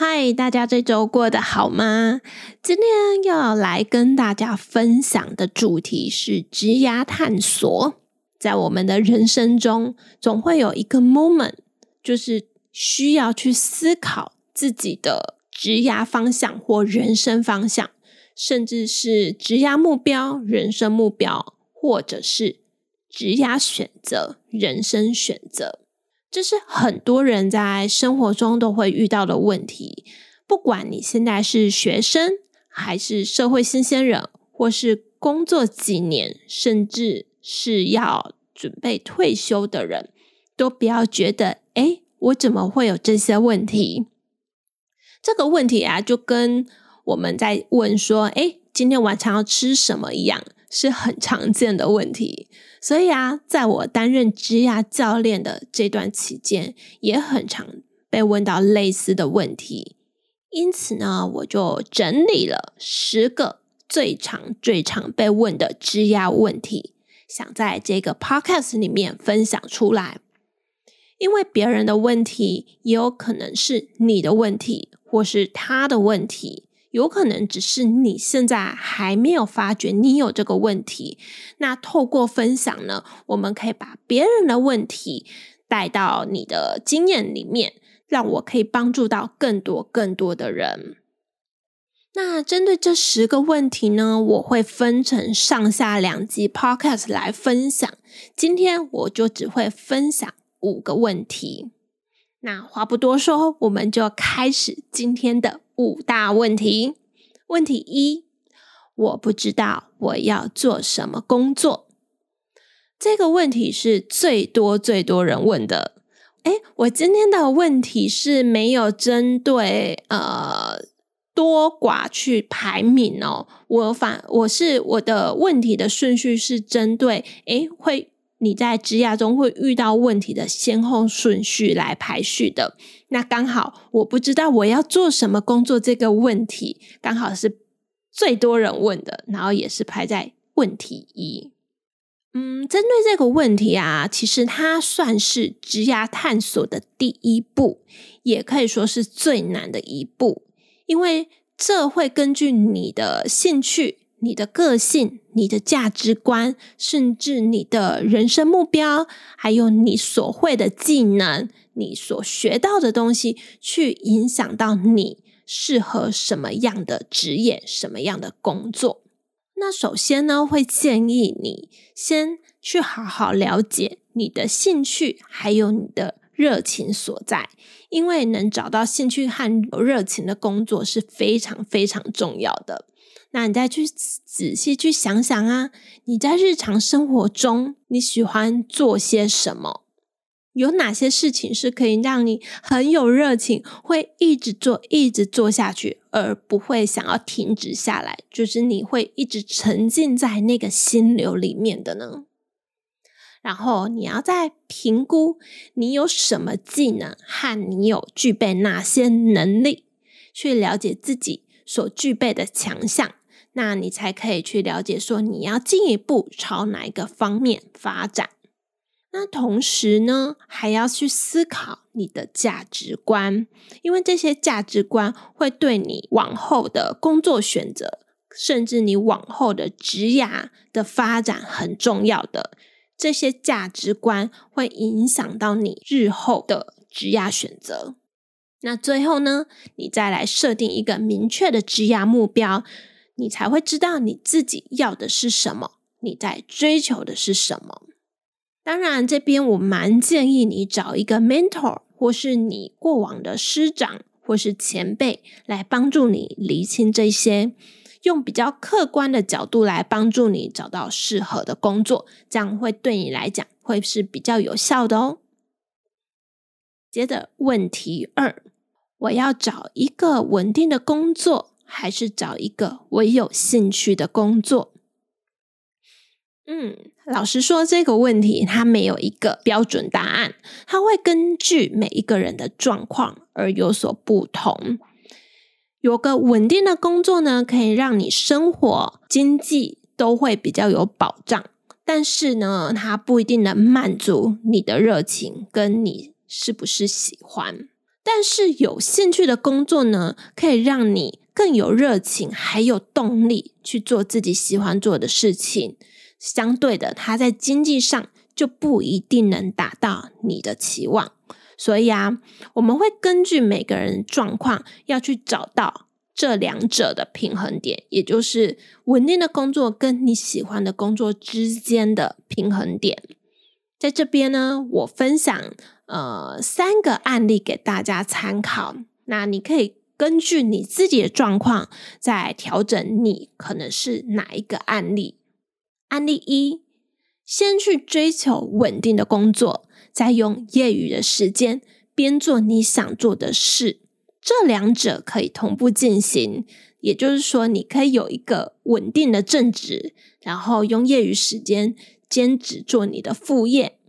嗨，大家这周过得好吗？今天要来跟大家分享的主题是职涯探索。在我们的人生中，总会有一个 moment，就是需要去思考自己的职涯方向或人生方向，甚至是职涯目标、人生目标，或者是职涯选择、人生选择。这是很多人在生活中都会遇到的问题。不管你现在是学生，还是社会新鲜人，或是工作几年，甚至是要准备退休的人，都不要觉得，诶，我怎么会有这些问题？这个问题啊，就跟我们在问说，诶，今天晚餐要吃什么一样，是很常见的问题。所以啊，在我担任职涯教练的这段期间，也很常被问到类似的问题。因此呢，我就整理了十个最常、最常被问的职涯问题。想在这个 podcast 里面分享出来，因为别人的问题也有可能是你的问题，或是他的问题，有可能只是你现在还没有发觉你有这个问题。那透过分享呢，我们可以把别人的问题带到你的经验里面，让我可以帮助到更多更多的人。那针对这十个问题呢，我会分成上下两集 podcast 来分享。今天我就只会分享五个问题。那话不多说，我们就开始今天的五大问题。问题一：我不知道我要做什么工作。这个问题是最多最多人问的。诶，我今天的问题是没有针对呃。多寡去排名哦，我反我是我的问题的顺序是针对诶，会你在职涯中会遇到问题的先后顺序来排序的。那刚好我不知道我要做什么工作，这个问题刚好是最多人问的，然后也是排在问题一。嗯，针对这个问题啊，其实它算是职涯探索的第一步，也可以说是最难的一步。因为这会根据你的兴趣、你的个性、你的价值观，甚至你的人生目标，还有你所会的技能、你所学到的东西，去影响到你适合什么样的职业、什么样的工作。那首先呢，会建议你先去好好了解你的兴趣，还有你的。热情所在，因为能找到兴趣和热情的工作是非常非常重要的。那你再去仔细去想想啊，你在日常生活中你喜欢做些什么？有哪些事情是可以让你很有热情，会一直做、一直做下去，而不会想要停止下来？就是你会一直沉浸在那个心流里面的呢？然后你要再评估你有什么技能和你有具备哪些能力，去了解自己所具备的强项，那你才可以去了解说你要进一步朝哪一个方面发展。那同时呢，还要去思考你的价值观，因为这些价值观会对你往后的工作选择，甚至你往后的职涯的发展很重要的。这些价值观会影响到你日后的职业选择。那最后呢，你再来设定一个明确的职业目标，你才会知道你自己要的是什么，你在追求的是什么。当然，这边我蛮建议你找一个 mentor，或是你过往的师长或是前辈来帮助你厘清这些。用比较客观的角度来帮助你找到适合的工作，这样会对你来讲会是比较有效的哦。接着问题二，我要找一个稳定的工作，还是找一个我有兴趣的工作？嗯，老实说，这个问题它没有一个标准答案，它会根据每一个人的状况而有所不同。有个稳定的工作呢，可以让你生活经济都会比较有保障，但是呢，它不一定能满足你的热情跟你是不是喜欢。但是有兴趣的工作呢，可以让你更有热情，还有动力去做自己喜欢做的事情。相对的，他在经济上就不一定能达到你的期望，所以啊，我们会根据每个人状况，要去找到这两者的平衡点，也就是稳定的工作跟你喜欢的工作之间的平衡点。在这边呢，我分享呃三个案例给大家参考，那你可以根据你自己的状况，再调整你可能是哪一个案例。案例一，先去追求稳定的工作，再用业余的时间边做你想做的事，这两者可以同步进行。也就是说，你可以有一个稳定的正职，然后用业余时间兼职做你的副业。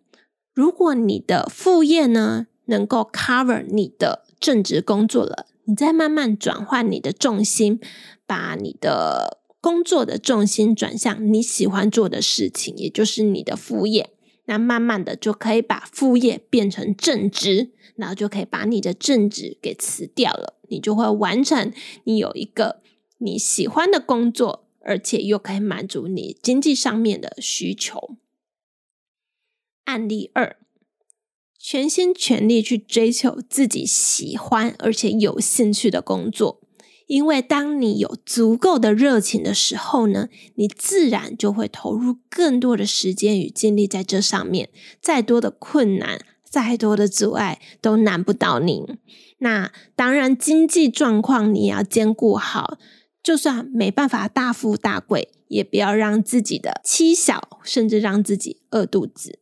如果你的副业呢，能够 cover 你的正职工作了，你再慢慢转换你的重心，把你的工作的重心转向你喜欢做的事情，也就是你的副业。那慢慢的就可以把副业变成正职，然后就可以把你的正职给辞掉了。你就会完成你有一个你喜欢的工作，而且又可以满足你经济上面的需求。案例二，全心全力去追求自己喜欢而且有兴趣的工作。因为当你有足够的热情的时候呢，你自然就会投入更多的时间与精力在这上面。再多的困难，再多的阻碍，都难不倒你。那当然，经济状况你也要兼顾好。就算没办法大富大贵，也不要让自己的妻小，甚至让自己饿肚子。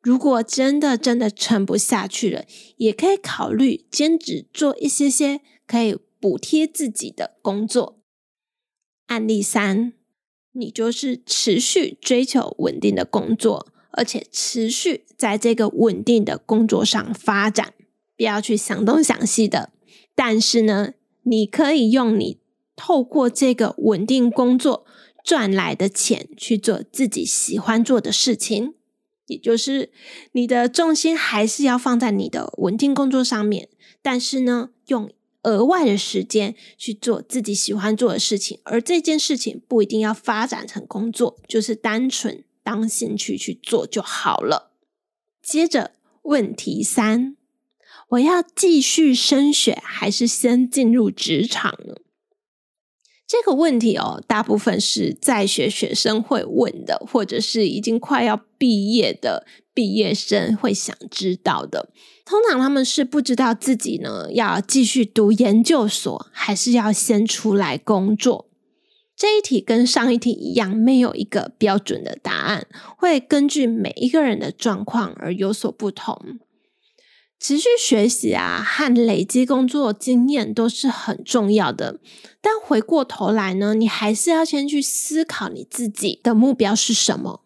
如果真的真的撑不下去了，也可以考虑兼职做一些些可以。补贴自己的工作。案例三，你就是持续追求稳定的工作，而且持续在这个稳定的工作上发展，不要去想东想西的。但是呢，你可以用你透过这个稳定工作赚来的钱去做自己喜欢做的事情，也就是你的重心还是要放在你的稳定工作上面，但是呢，用。额外的时间去做自己喜欢做的事情，而这件事情不一定要发展成工作，就是单纯当兴趣去做就好了。接着问题三，我要继续升学还是先进入职场呢？这个问题哦，大部分是在学学生会问的，或者是已经快要毕业的毕业生会想知道的。通常他们是不知道自己呢要继续读研究所，还是要先出来工作。这一题跟上一题一样，没有一个标准的答案，会根据每一个人的状况而有所不同。持续学习啊，和累积工作经验都是很重要的。但回过头来呢，你还是要先去思考你自己的目标是什么。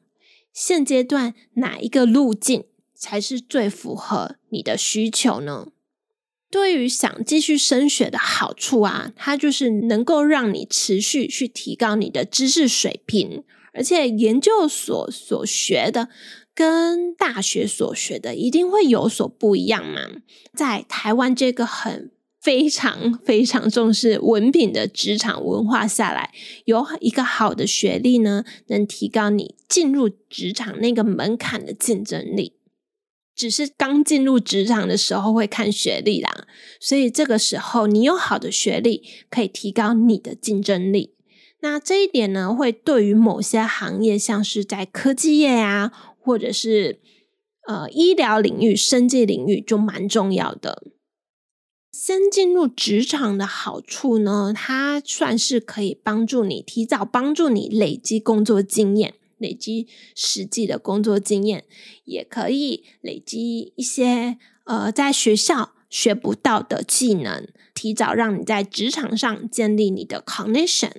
现阶段哪一个路径才是最符合你的需求呢？对于想继续升学的好处啊，它就是能够让你持续去提高你的知识水平，而且研究所所学的。跟大学所学的一定会有所不一样嘛。在台湾这个很非常非常重视文凭的职场文化下来，有一个好的学历呢，能提高你进入职场那个门槛的竞争力。只是刚进入职场的时候会看学历啦，所以这个时候你有好的学历，可以提高你的竞争力。那这一点呢，会对于某些行业，像是在科技业啊。或者是呃医疗领域、生计领域就蛮重要的。先进入职场的好处呢，它算是可以帮助你提早帮助你累积工作经验，累积实际的工作经验，也可以累积一些呃在学校学不到的技能，提早让你在职场上建立你的 connection。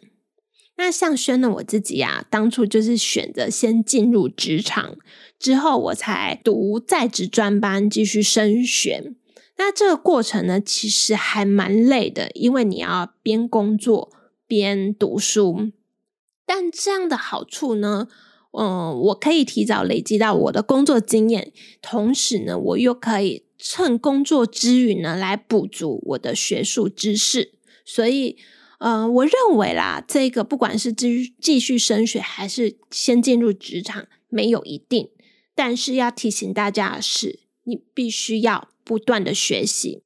那像轩的我自己呀、啊，当初就是选择先进入职场，之后我才读在职专班继续升学。那这个过程呢，其实还蛮累的，因为你要边工作边读书。但这样的好处呢，嗯，我可以提早累积到我的工作经验，同时呢，我又可以趁工作之余呢，来补足我的学术知识。所以，嗯，我认为啦，这个不管是继继续升学，还是先进入职场，没有一定。但是要提醒大家的是，你必须要。不断的学习，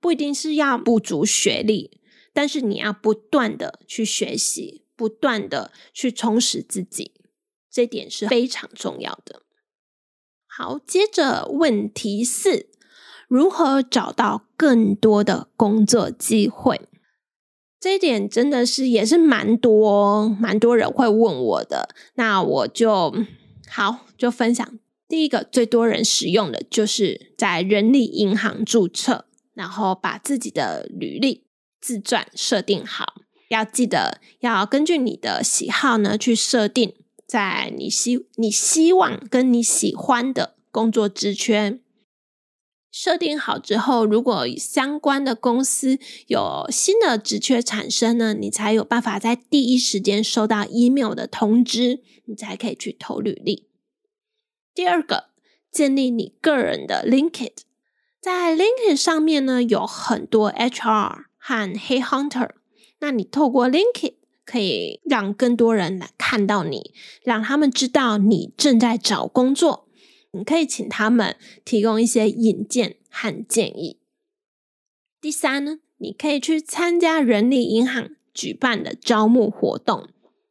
不一定是要补足学历，但是你要不断的去学习，不断的去充实自己，这点是非常重要的。好，接着问题四：如何找到更多的工作机会？这一点真的是也是蛮多蛮多人会问我的，那我就好就分享。第一个最多人使用的就是在人力银行注册，然后把自己的履历自传设定好。要记得要根据你的喜好呢去设定，在你希你希望跟你喜欢的工作职缺。设定好之后，如果相关的公司有新的职缺产生呢，你才有办法在第一时间收到 email 的通知，你才可以去投履历。第二个，建立你个人的 LinkedIn，在 LinkedIn 上面呢，有很多 HR 和黑 hunter，那你透过 LinkedIn 可以让更多人来看到你，让他们知道你正在找工作，你可以请他们提供一些引荐和建议。第三呢，你可以去参加人力银行举办的招募活动，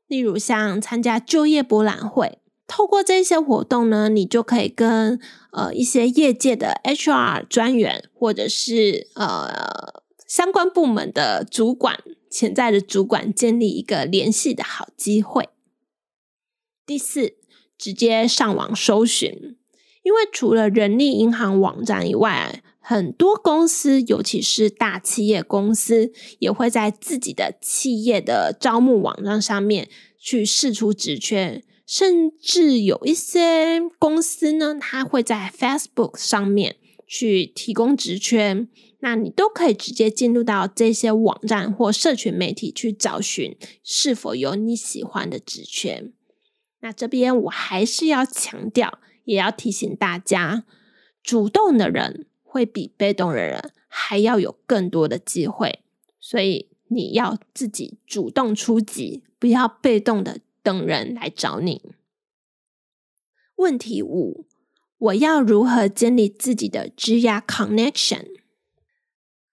例如像参加就业博览会。透过这些活动呢，你就可以跟呃一些业界的 HR 专员，或者是呃相关部门的主管、潜在的主管建立一个联系的好机会。第四，直接上网搜寻，因为除了人力银行网站以外，很多公司，尤其是大企业公司，也会在自己的企业的招募网站上面去释出职缺。甚至有一些公司呢，它会在 Facebook 上面去提供职缺，那你都可以直接进入到这些网站或社群媒体去找寻是否有你喜欢的职缺。那这边我还是要强调，也要提醒大家，主动的人会比被动的人还要有更多的机会，所以你要自己主动出击，不要被动的。等人来找你。问题五：我要如何建立自己的职涯 connection？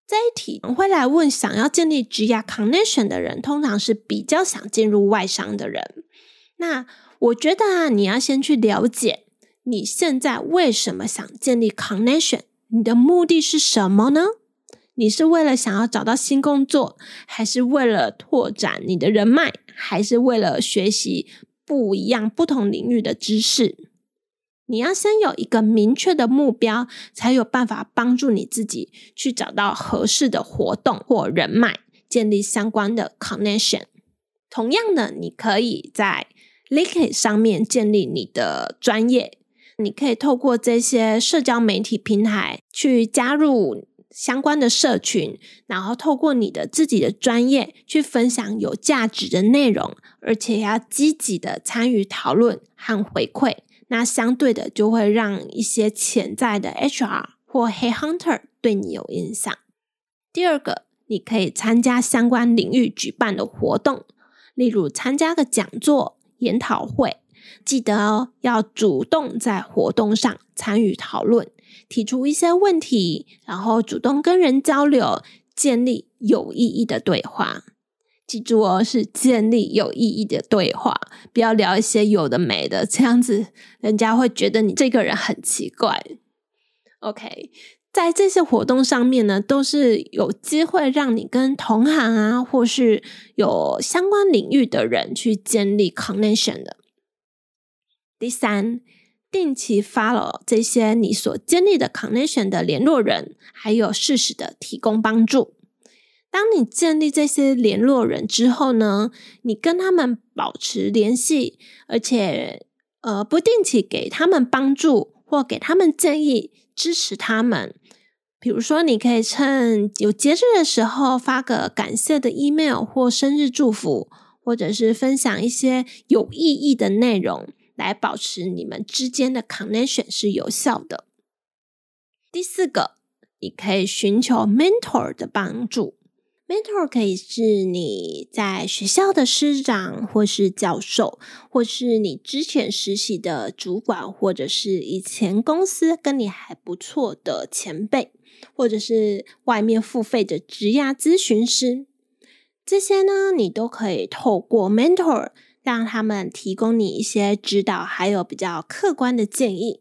这一题会来问，想要建立职涯 connection 的人，通常是比较想进入外商的人。那我觉得啊，你要先去了解你现在为什么想建立 connection，你的目的是什么呢？你是为了想要找到新工作，还是为了拓展你的人脉？还是为了学习不一样、不同领域的知识，你要先有一个明确的目标，才有办法帮助你自己去找到合适的活动或人脉，建立相关的 connection。同样的，你可以在 LinkedIn 上面建立你的专业，你可以透过这些社交媒体平台去加入。相关的社群，然后透过你的自己的专业去分享有价值的内容，而且要积极的参与讨论和回馈。那相对的，就会让一些潜在的 HR 或 Hunter 对你有印象。第二个，你可以参加相关领域举办的活动，例如参加个讲座、研讨会。记得哦，要主动在活动上参与讨论。提出一些问题，然后主动跟人交流，建立有意义的对话。记住哦，是建立有意义的对话，不要聊一些有的没的，这样子人家会觉得你这个人很奇怪。OK，在这些活动上面呢，都是有机会让你跟同行啊，或是有相关领域的人去建立 connection 的。第三。定期 follow 这些你所建立的 connection 的联络人，还有适时的提供帮助。当你建立这些联络人之后呢，你跟他们保持联系，而且呃不定期给他们帮助或给他们建议，支持他们。比如说，你可以趁有节日的时候发个感谢的 email 或生日祝福，或者是分享一些有意义的内容，来保持你们之间的 connection 是有效的。第四个，你可以寻求 mentor 的帮助。mentor 可以是你在学校的师长，或是教授，或是你之前实习的主管，或者是以前公司跟你还不错的前辈，或者是外面付费的职涯咨询师。这些呢，你都可以透过 mentor 让他们提供你一些指导，还有比较客观的建议。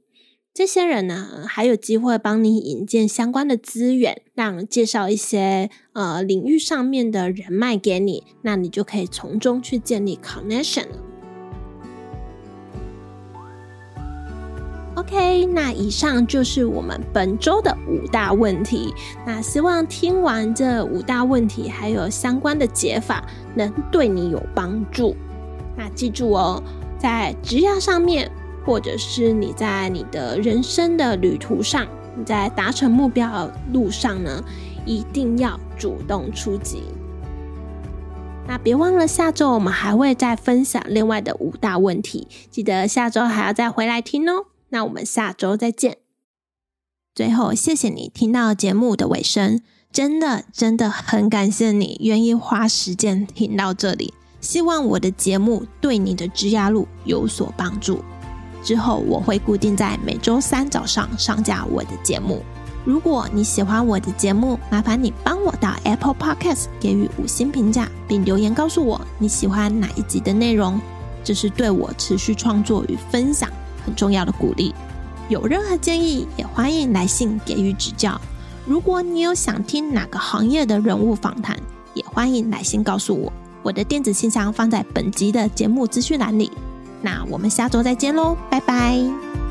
这些人呢，还有机会帮你引荐相关的资源，让介绍一些呃领域上面的人脉给你，那你就可以从中去建立 connection 了。OK，那以上就是我们本周的五大问题。那希望听完这五大问题，还有相关的解法，能对你有帮助。记住哦，在职涯上面。或者是你在你的人生的旅途上，你在达成目标的路上呢，一定要主动出击。那别忘了下周我们还会再分享另外的五大问题，记得下周还要再回来听哦。那我们下周再见。最后，谢谢你听到节目的尾声，真的真的很感谢你愿意花时间听到这里。希望我的节目对你的职涯路有所帮助。之后我会固定在每周三早上上架我的节目。如果你喜欢我的节目，麻烦你帮我到 Apple Podcast 给予五星评价，并留言告诉我你喜欢哪一集的内容，这是对我持续创作与分享很重要的鼓励。有任何建议，也欢迎来信给予指教。如果你有想听哪个行业的人物访谈，也欢迎来信告诉我。我的电子信箱放在本集的节目资讯栏里。那我们下周再见喽，拜拜。